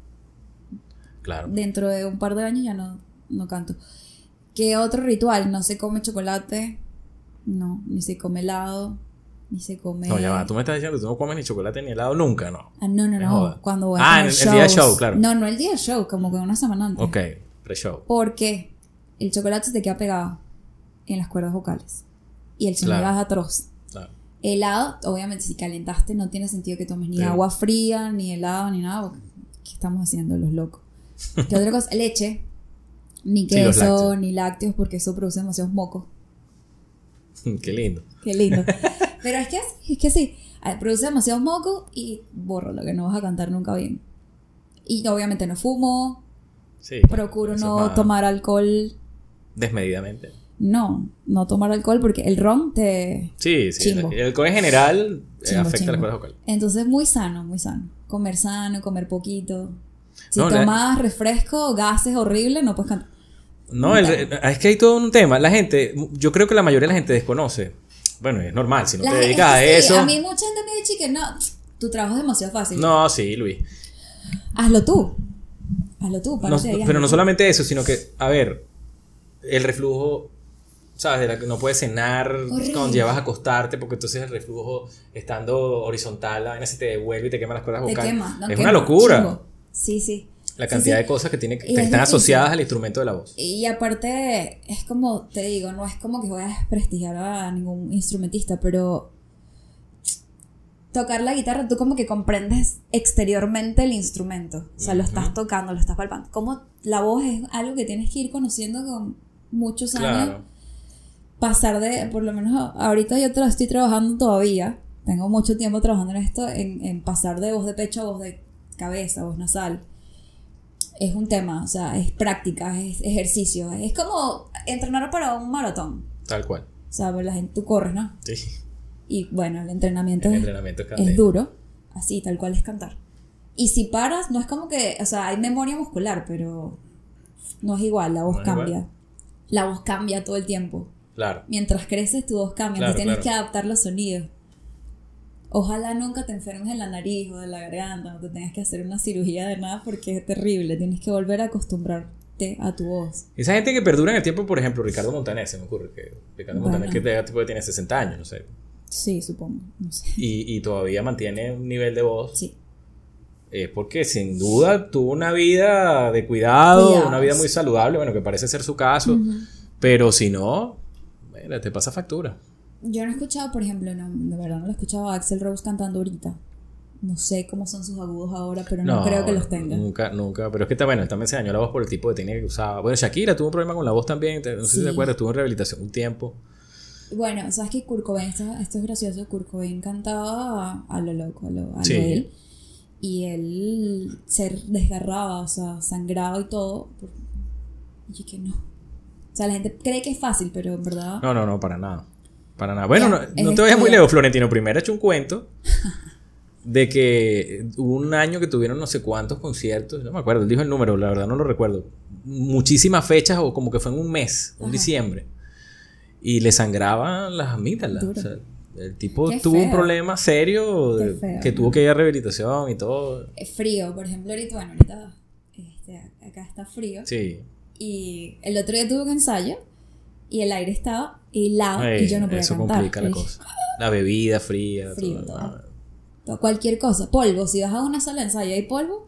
Claro. dentro de un par de años ya no, no canto. ¿Qué otro ritual? No se come chocolate, no, ni se come helado, ni se come... No, ya va. Tú me estás diciendo que tú no comes ni chocolate ni helado nunca, ¿no? Ah, no, no, no, cuando voy Ah, a en tener el- día show, claro. No, no el día show, como que una semana antes. Ok, pre-show. Porque el chocolate se te queda pegado en las cuerdas vocales. Y el sonido Claro. es atroz. Claro. Helado, obviamente, si calentaste, no tiene sentido que tomes ni Sí. agua fría, ni helado, ni nada. ¿Qué estamos haciendo los locos? ¿Qué otra cosa? Leche. Ni Sí, queso, lácteos. ni lácteos, porque eso produce demasiados mocos. Qué lindo. Qué lindo. Pero es que, es que sí, ah, produce demasiados mocos y borro lo que no vas a cantar nunca bien. Y obviamente no fumo, Sí. procuro no tomar alcohol. Desmedidamente. No, no tomar alcohol porque el ron te... Sí, sí. Chimbo. El alcohol en general eh, Chimbo, afecta a las cuerdas vocales. Entonces muy sano, muy sano. Comer sano, comer poquito. Si No, la- tomas refresco, gases horrible, no puedes cantar. No, el- es que hay todo un tema. La gente, yo creo que la mayoría de la gente desconoce. Bueno, es normal, si no La te dedicas a que sí, eso. A mí mucha gente me dice que no, tu trabajo es demasiado fácil. No, sí, Luis. Hazlo tú. Hazlo tú, No- párate ahí, pero no solamente eso, sino que, a ver, el reflujo, ¿sabes? De la que no puedes cenar Horrible. cuando ya vas a acostarte, porque entonces el reflujo, estando horizontal, la vaina se te devuelve y te quema las cuerdas Te vocales. quema, no es quema, una locura chingo. Sí, sí. La cantidad sí. de cosas que, tiene, que es están difícil. asociadas al instrumento de la voz. Y aparte, es como, te digo, no es como que voy a desprestigiar a ningún instrumentista, pero tocar la guitarra, tú como que comprendes exteriormente el instrumento. O sea, lo estás tocando, lo estás palpando. Como la voz es algo que tienes que ir conociendo con muchos años. Claro. Pasar de, por lo menos ahorita yo tra- estoy trabajando todavía, tengo mucho tiempo trabajando en esto, en, en pasar de voz de pecho a voz de cabeza, voz nasal. Es un tema, o sea, es práctica, es ejercicio, es como entrenar para un maratón. Tal cual. O sea, pues la gente, tú corres, ¿no? Sí. Y bueno, el entrenamiento El es, entrenamiento es duro, así, tal cual es cantar. Y si paras, no es como que, o sea, hay memoria muscular, pero no es igual, la voz No cambia. igual. La voz cambia todo el tiempo. Claro. Mientras creces, tu voz cambia, Claro, tienes claro. que adaptar los sonidos. Ojalá nunca te enfermes en la nariz o de la garganta, no te tengas que hacer una cirugía de nada porque es terrible. Tienes que volver a acostumbrarte a tu voz. Esa gente que perdura en el tiempo, por ejemplo, Ricardo Montaner, se me ocurre que Ricardo Bueno. Montaner que tiene 60 años, no sé. Sí, supongo. No sé. Y, y todavía mantiene un nivel de voz. Sí. Es porque sin duda tuvo una vida de cuidado, Cuidados. una vida muy saludable, bueno, que parece ser su caso. Pero si no, bueno, te pasa factura. Yo no he escuchado, por ejemplo, no, de verdad no lo he escuchado a Axel Rose cantando ahorita. No sé cómo son sus agudos ahora, pero no, creo que los tenga. Nunca, nunca. Pero es que está bueno, también se dañó la voz por el tipo de técnica que usaba. Bueno, Shakira tuvo un problema con la voz también. No sé si te acuerdas, tuvo en rehabilitación un tiempo. Bueno, sabes que Kurt Cobain, esto, esto es gracioso, Kurt Cobain cantaba a, a lo loco, a lo, a Sí. él. Y él se desgarraba, o sea, sangraba y todo. Y que no. O sea, la gente cree que es fácil, pero en verdad... No, no, no, para nada. Para nada. Bueno, no, no te vayas muy lejos, Florentino. Primero he hecho un cuento de que hubo un año que tuvieron no sé cuántos conciertos. No me acuerdo, él dijo el número, la verdad no lo recuerdo. Muchísimas fechas o como que fue en un mes, un Ajá. diciembre. Y le sangraban las amígdalas. Duro. O sea, el tipo Qué tuvo un problema serio de- que tuvo que ir a rehabilitación y todo. Es frío, por ejemplo, ahorita, bueno, ahorita este, acá está frío. Sí. Y el otro día tuve un ensayo y el aire estaba helado Ey, y yo no podía eso cantar. complica la cosa. La bebida fría. Frío, todo. todo. todo, Cualquier cosa. Polvo, si vas a una sala de ensayo y hay polvo,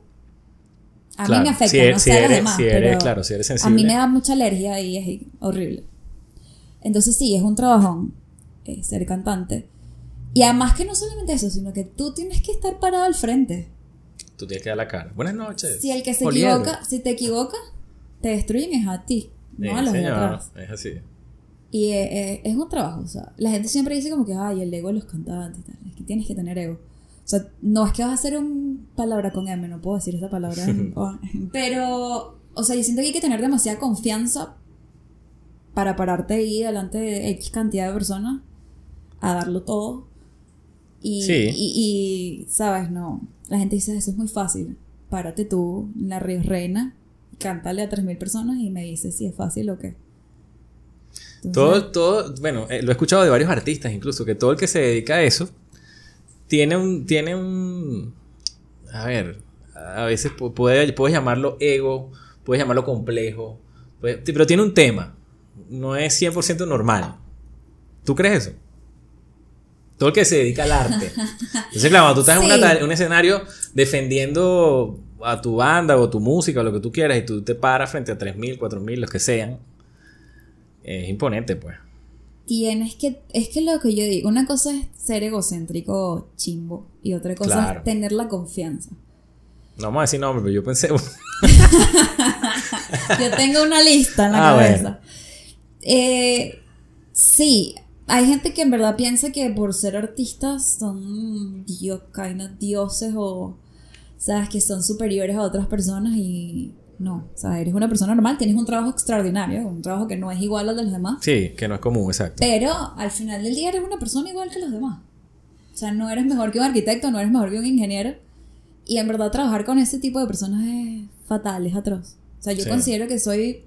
a Claro, mí me afecta, si eres- no si sé a las eres- demás, si eres- pero claro, si eres a mí sensible. me da mucha alergia y es horrible. Entonces sí, es un trabajón eh, ser cantante. Y además que no solamente eso, sino que tú tienes que estar parado al frente. Tú tienes que dar la cara. Buenas noches. Si el que se Poliedro. equivoca, si te equivocas, te destruyen es a ti, no a los de atrás. Es así. Y eh, eh, es un trabajo, o sea, la gente siempre dice como que, ay, el ego de los cantantes, tal. es que tienes que tener ego. O sea, no es que vas a hacer un palabra con M, no puedo decir esa palabra. oh, pero, o sea, yo siento que hay que tener demasiada confianza para pararte ahí delante de X cantidad de personas a darlo todo. Y, Sí. y, y, ¿sabes? No. La gente dice, eso es muy fácil. Párate tú la Reina, cántale a 3.000 personas y me dices si es fácil o qué. Entonces, Todo, todo, bueno, eh, lo he escuchado de varios artistas incluso, que todo el que se dedica a eso tiene un, tiene un, a ver, a veces pu- puede, puedes llamarlo ego, puedes llamarlo complejo, puede- pero tiene un tema, no es 100% normal. ¿Tú crees eso? Todo el que se dedica al arte. Entonces, claro, tú estás en una un escenario defendiendo a tu banda o tu música o lo que tú quieras y tú te paras frente a 3.000, 4.000, los que sean, es imponente, pues. Tienes que, es que lo que yo digo, una cosa es ser egocéntrico chimbo y otra cosa Claro. es tener la confianza. No vamos a decir nombre, pero yo pensé. Yo tengo una lista en la Ah, cabeza. Eh, sí, hay gente que en verdad piensa que por ser artistas son dios, dioses o, sabes, que son superiores a otras personas y no, o sea, eres una persona normal, tienes un trabajo extraordinario, un trabajo que no es igual al de los demás, Sí, que no es común, exacto. pero al final del día eres una persona igual que los demás. O sea, no eres mejor que un arquitecto, no eres mejor que un ingeniero. Y en verdad trabajar con ese tipo de personas es fatal, es atroz. O sea, yo Sí. considero que soy...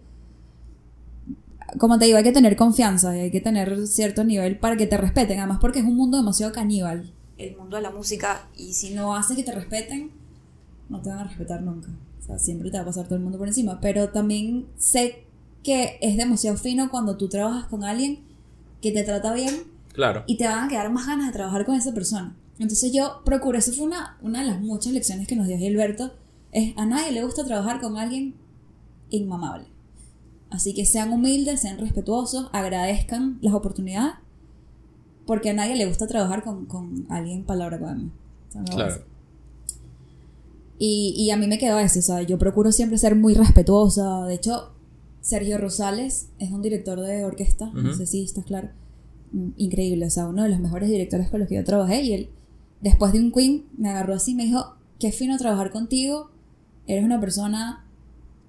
Como te digo, hay que tener confianza y hay que tener cierto nivel para que te respeten. Además porque es un mundo demasiado caníbal. El mundo de la música. Y si no haces que te respeten, no te van a respetar nunca. O sea, siempre te va a pasar todo el mundo por encima. Pero también sé que es demasiado fino cuando tú trabajas con alguien que te trata bien Claro. y te van a quedar más ganas de trabajar con esa persona. Entonces yo procuro, eso fue una, una de las muchas lecciones que nos dio Gilberto, es a nadie le gusta trabajar con alguien inmamable. Así que sean humildes, sean respetuosos, agradezcan las oportunidades, porque a nadie le gusta trabajar con, con alguien palabra con. O sea, no Claro. Y, y a mí me quedó eso, o sea, yo procuro siempre ser muy respetuosa. De hecho, Sergio Rosales es un director de orquesta, no Ujú. sé si estás claro. Mm, Increíble, o sea, uno de los mejores directores con los que yo trabajé. Y él, después de un Queen, me agarró así y me dijo: Qué fino trabajar contigo. Eres una persona,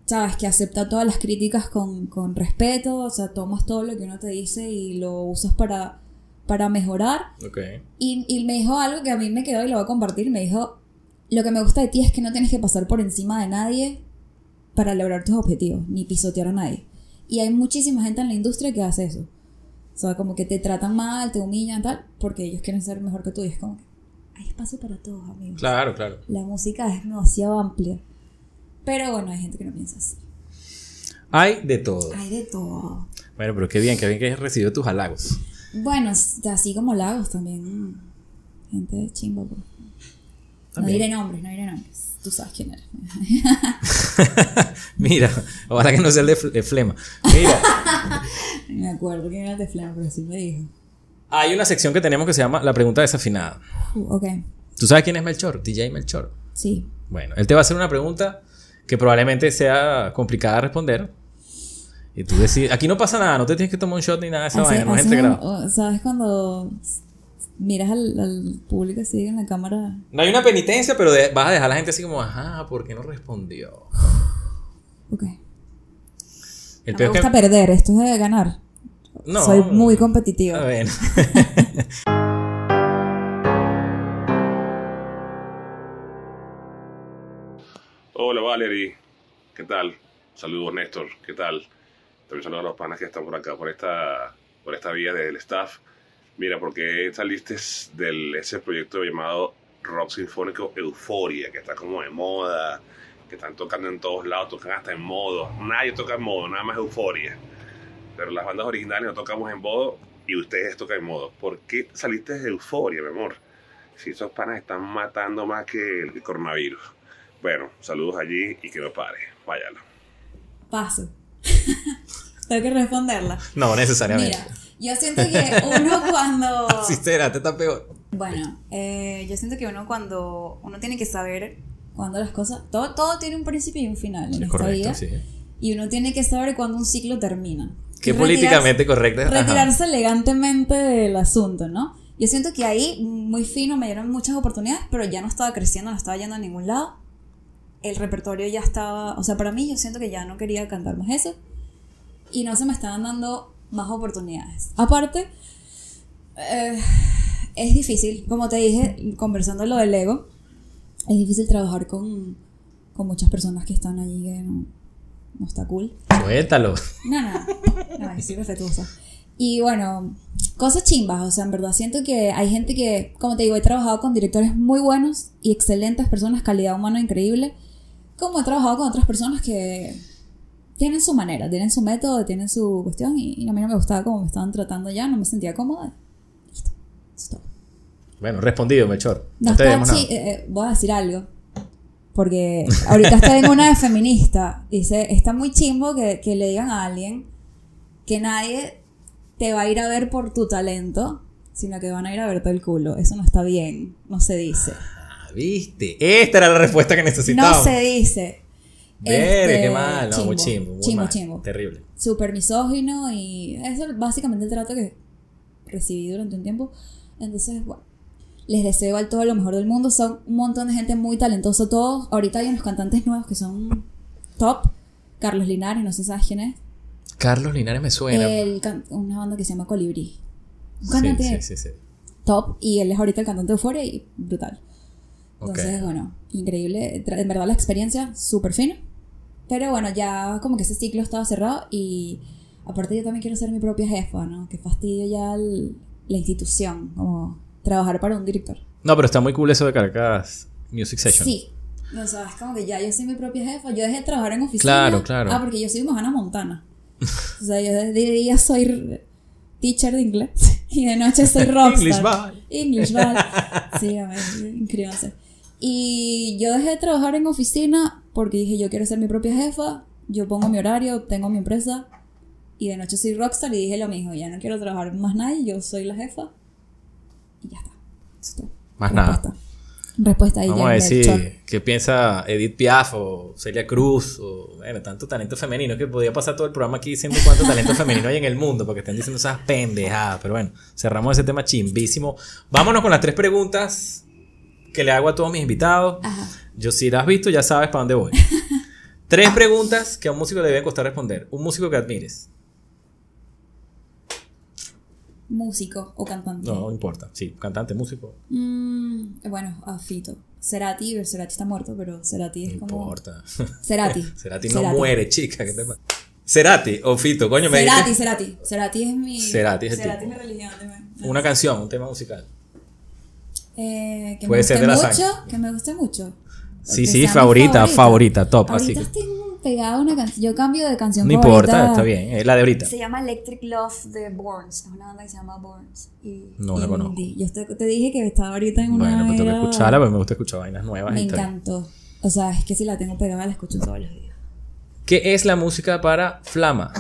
sabes, que acepta todas las críticas con, con respeto, o sea, tomas todo lo que uno te dice y lo usas para, para mejorar. Ok. Y, y me dijo algo que a mí me quedó y lo voy a compartir. Me dijo, lo que me gusta de ti es que no tienes que pasar por encima de nadie para lograr tus objetivos, ni pisotear a nadie. Y hay muchísima gente en la industria que hace eso. O sea, como que te tratan mal, te humillan, tal, porque ellos quieren ser mejor que tú. Y es como que hay espacio para todos, amigos. Claro, claro. La música es demasiado amplia. Pero bueno, hay gente que no piensa así. Hay de todo. Hay de todo. Bueno, pero qué bien, qué bien que hayas recibido tus halagos. Bueno, así como Lagos también. Gente de chimba. Pues. No También. diré nombres, no diré nombres. Tú sabes quién eres. Mira, ojalá que no sea el de, de flema. Mira, me acuerdo quién era el de Flema, pero sí me dijo. hay una sección que tenemos que se llama La pregunta desafinada. Uh, ok, ¿Tú sabes quién es Melchor? DJ Melchor. sí. Bueno, él te va a hacer una pregunta que probablemente sea complicada de responder. Y tú decides, aquí no pasa nada, no te tienes que tomar un shot ni nada de esa Hace- vaina, no es hace entre un- grado. o- ¿Sabes cuando miras al, al público así en la cámara? No hay una penitencia, pero de- vas a dejar a la gente así como, ajá, ¿por qué no respondió? Ok. El No me gusta que. perder, esto es de ganar. No. Soy muy competitiva. A ver. Hola Valerie, ¿qué tal? Saludos Néstor, ¿qué tal? También saludos a los panas que están por acá, por esta, por esta vía del staff. Mira, porque saliste de ese proyecto llamado Rock Sinfónico Euforia, que está como de moda, que están tocando en todos lados, tocan hasta en modo. Nadie toca en modo, nada más Euforia. Pero las bandas originales no tocamos en modo y ustedes tocan en modo. ¿Por qué saliste de Euforia, mi amor? Si esos panas están matando más que el coronavirus. Bueno, saludos allí y que no pare. Váyalo. Paso. Tengo que responderla. No, necesariamente. Mira, yo siento que uno cuando... Si será, te está peor. Bueno, eh, yo siento que uno cuando uno tiene que saber cuando las cosas, todo, todo tiene un principio y un final en Es esta correcto, vida. sí. Y uno tiene que saber cuándo un ciclo termina. Qué políticamente correcto. Ajá. Retirarse elegantemente del asunto, ¿no? Yo siento que ahí, muy fino, me dieron muchas oportunidades, pero ya no estaba creciendo, no estaba yendo a ningún lado. El repertorio ya estaba, o sea, para mí yo siento que ya no quería cantar más eso. Y no se me estaban dando más oportunidades. Aparte, eh, es difícil, como te dije, conversando lo del ego, es difícil trabajar con, con muchas personas que están allí que no, no está cool. Suéltalo. No, no, no, yo soy respetuosa. Y bueno, cosas chimbas, o sea, en verdad siento que hay gente que, como te digo, he trabajado con directores muy buenos y excelentes personas, calidad humana increíble, como he trabajado con otras personas que tienen su manera, tienen su método, tienen su cuestión y, y a mí no me gustaba cómo me estaban tratando ya, no me sentía cómoda. Listo, eso es todo. Bueno, respondido, Melchor. No, No está chi- eh, eh, voy a decir algo. Porque ahorita estoy en una de feminista. Dice, está muy chimbo que, que le digan a alguien que nadie te va a ir a ver por tu talento, sino que van a ir a verte el culo. Eso no está bien. No se dice. Ah, ¿Viste? Esta era la respuesta que necesitábamos. No se dice. Verga, Este, qué mal. No, muy chimbo. muy Chimbo, mal. chimbo. Terrible. Súper misógino y eso es básicamente el trato que recibí durante un tiempo. Entonces, bueno, les deseo al todo lo mejor del mundo. Son un montón de gente muy talentosa todos. Ahorita hay unos cantantes nuevos que son top. Carlos Linares, no sé si sabes quién es. Carlos Linares me suena. El una banda que se llama Colibrí. Un cantante sí, sí, sí. top y él es ahorita el cantante de Euphoria y brutal. Entonces, Ok. bueno, increíble. En verdad la experiencia súper fina. Pero bueno, ya como que ese ciclo estaba cerrado y aparte yo también quiero ser mi propia jefa, ¿no? Que fastidio ya el- la institución, como trabajar para un director. No, pero está muy cool eso de Caracas Music Session. Sí. O sea, es como que ya yo soy mi propia jefa. Yo dejé de trabajar en oficina. Claro, claro. Ah, porque yo soy Mojana Montana. O sea, yo de día soy teacher de inglés y de noche soy rockstar. English bye. English bye. Sí, a ver, inscríbanse. Y yo dejé de trabajar en oficina porque dije, yo quiero ser mi propia jefa, yo pongo mi horario, tengo mi empresa y de noche soy rockstar y dije lo mismo, ya no quiero trabajar más nadie, yo soy la jefa y ya está. Más nada. Respuesta. Respuesta ahí Vamos ya a chat. qué piensa Edith Piaf o Celia Cruz o bueno, tanto talento femenino que podía pasar todo el programa aquí diciendo cuánto talento femenino hay en el mundo porque están diciendo esas pendejadas, pero bueno, cerramos ese tema chimbísimo. Vámonos con las tres preguntas que le hago a todos mis invitados. Ajá. Yo si las has visto ya sabes para dónde voy. tres preguntas que a un músico le debe costar responder. Un músico que admires. Músico o cantante. No, no importa. Sí, cantante, músico. Mm, bueno, a Fito. Cerati, Cerati está muerto, pero Cerati es No como. importa. Cerati. Cerati no muere, chica. ¿qué te pasa? Cerati o Fito, coño, me Cerati, Cerati. Cerati es mi. Cerati es el Cerati tipo. es mi religión. Una canción, un tema musical. Eh, que Puede me ser de la mucho. sangre. Que me guste mucho. Sí, sí, mi favorita, favorita, top, Ahorita así que- tengo pegada una canción. Yo cambio de canción. No favorita. importa, está bien. Es la de ahorita. Se llama Electric Love de Borns. Es una banda que se llama Borns. Y No la conozco. Yo te, te dije que estaba ahorita en una. Bueno, pues tengo que escucharla, pero me gusta escuchar vainas nuevas. Me y tal. encantó. O sea, es que si la tengo pegada, la escucho todos los días. ¿Qué es la música para Flama?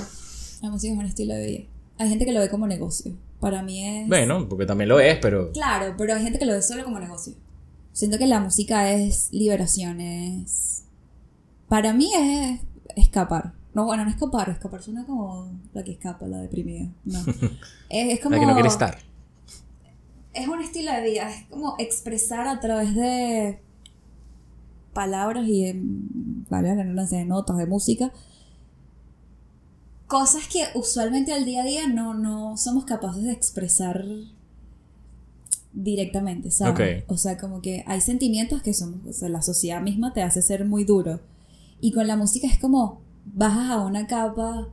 La música es un estilo de vida. Hay gente que lo ve como negocio. Para mí es. Bueno, porque también lo es, pero Claro, pero hay gente que lo ve solo como negocio. Siento que la música es liberación, es. Para mí es escapar. No, bueno, no escapar, escapar suena como la que escapa, la deprimida. No. es, es como. la que no quiere estar. Es un estilo de vida, es como expresar a través de palabras y de, vale, la redundancia, de notas, de música, cosas que usualmente al día a día no, no somos capaces de expresar directamente, ¿sabes? O sea, como que hay sentimientos que son, o sea, la sociedad misma te hace ser muy duro. Y con la música es como bajas a una capa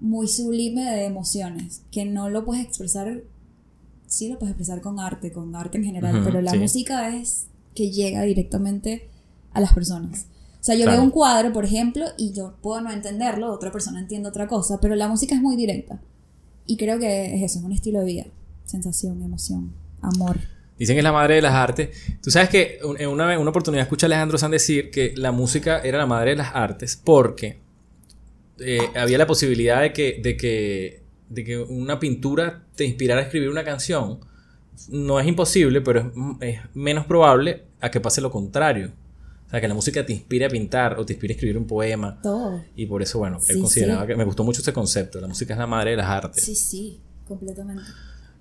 muy sublime de emociones, que no lo puedes expresar, sí lo puedes expresar con arte, con arte en general, pero la sí. música es que llega directamente a las personas. O sea, yo Claro. veo un cuadro, por ejemplo, y yo puedo no entenderlo, otra persona entiende otra cosa, pero la música es muy directa. Y creo que es eso, es un estilo de vida. Sensación, emoción, amor. Dicen que es la madre de las artes. Tú sabes que en una, una oportunidad escuché a Alejandro Sanz decir que la música era la madre de las artes porque eh, había la posibilidad de que, de, que, de que una pintura te inspirara a escribir una canción. No es imposible, pero es, es menos probable a que pase lo contrario. O sea, que la música te inspire a pintar o te inspire a escribir un poema. Todo. Y por eso, bueno, él Sí, consideraba sí. que me gustó mucho ese concepto. La música es la madre de las artes. Sí, sí, completamente.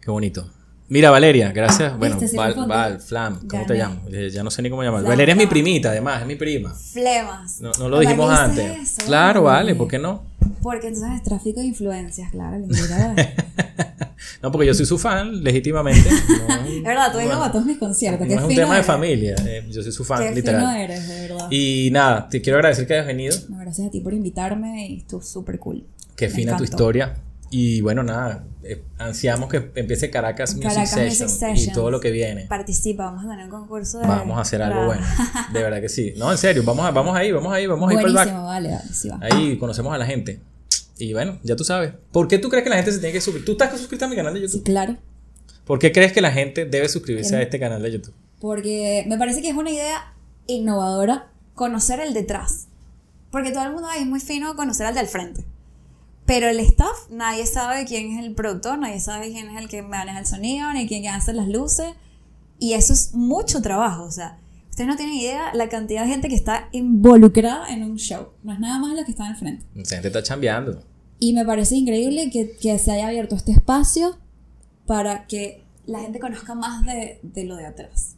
Qué bonito. Mira, Valeria, gracias. Bueno, Val. Val, Flam, ¿cómo te llamo? Eh, Ya no sé ni cómo llamar. Valeria es mi primita, además, es mi prima. Flemas. No, no lo dijimos ¿Para qué antes. eso? Claro, vale, ¿por qué no? Porque entonces es tráfico de influencias, claro. No, porque yo soy su fan, legítimamente. No, Es verdad, tú ibas a todos mis conciertos. no es un tema de eres. familia. eh, yo soy su fan, Qué literal. fino eres, de verdad. Y nada, te quiero agradecer que hayas venido. No, gracias a ti por invitarme y estuvo súper cool. Qué Me fina tu encantó. historia. Y bueno, nada, eh, ansiamos que empiece Caracas Music, Caracas Session Music y Sessions. todo lo que viene. Participa, vamos a tener un concurso de. Vamos a hacer algo bueno. De verdad que sí. No, en serio, vamos, a, vamos ahí, vamos ahí, vamos a ir para el back. Buenísimo, vale, vale, sí va. Ahí conocemos a la gente. Y bueno, ya tú sabes. ¿Por qué tú crees que la gente se tiene que suscribir? ¿Tú estás suscrito a mi canal de Sí, YouTube? claro. ¿Por qué crees que la gente debe suscribirse Em. a este canal de YouTube? Porque me parece que es una idea innovadora conocer el detrás. Porque todo el mundo ahí es muy fino conocer al del frente. Pero el staff, nadie sabe quién es el productor, nadie sabe quién es el que maneja el sonido, ni quién hace las luces. Y eso es mucho trabajo. O sea, ustedes no tienen idea la cantidad de gente que está involucrada en un show. No es nada más lo que está en el frente. La gente está chambeando. Y me parece increíble que, que se haya abierto este espacio para que la gente conozca más de, de lo de atrás.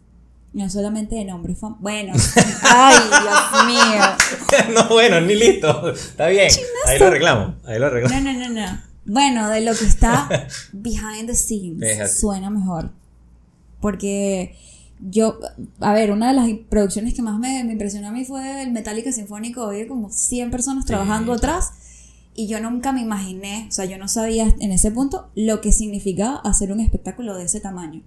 No solamente de nombres fam- Bueno, ay, Dios mío. no, bueno, ni listo. Está bien. Ahí lo arreglamos. Ahí lo arreglamos. No, no, no, no. Bueno, de lo que está behind the Es scenes suena mejor. Porque yo, a ver, una de las producciones que más me, me impresionó a mí fue el Metallica Sinfónico. Había como 100 personas trabajando atrás. Y yo nunca me imaginé, o sea, yo no sabía en ese punto lo que significaba hacer un espectáculo de ese tamaño.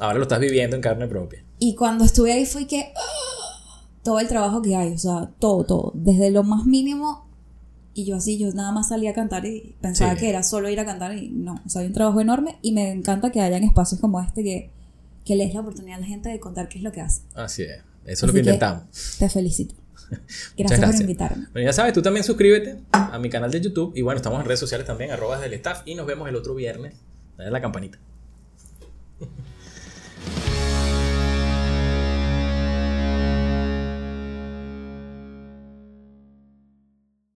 Ahora lo estás viviendo en carne propia. Y cuando estuve ahí fue que ¡ah! todo el trabajo que hay, o sea, todo, todo, desde lo más mínimo. Y yo así, yo nada más salía a cantar y pensaba Sí. que era solo ir a cantar y no, o sea, hay un trabajo enorme y me encanta que hayan espacios como este que, que les la oportunidad a la gente de contar qué es lo que hace. Así es. Eso es lo que intentamos. Te felicito. Muchas Gracias, gracias. por invitarme. Bueno, ya sabes, tú también suscríbete a mi canal de YouTube. Y bueno, estamos en redes sociales también, arrobas del staff. Y nos vemos el otro viernes. Dale la campanita.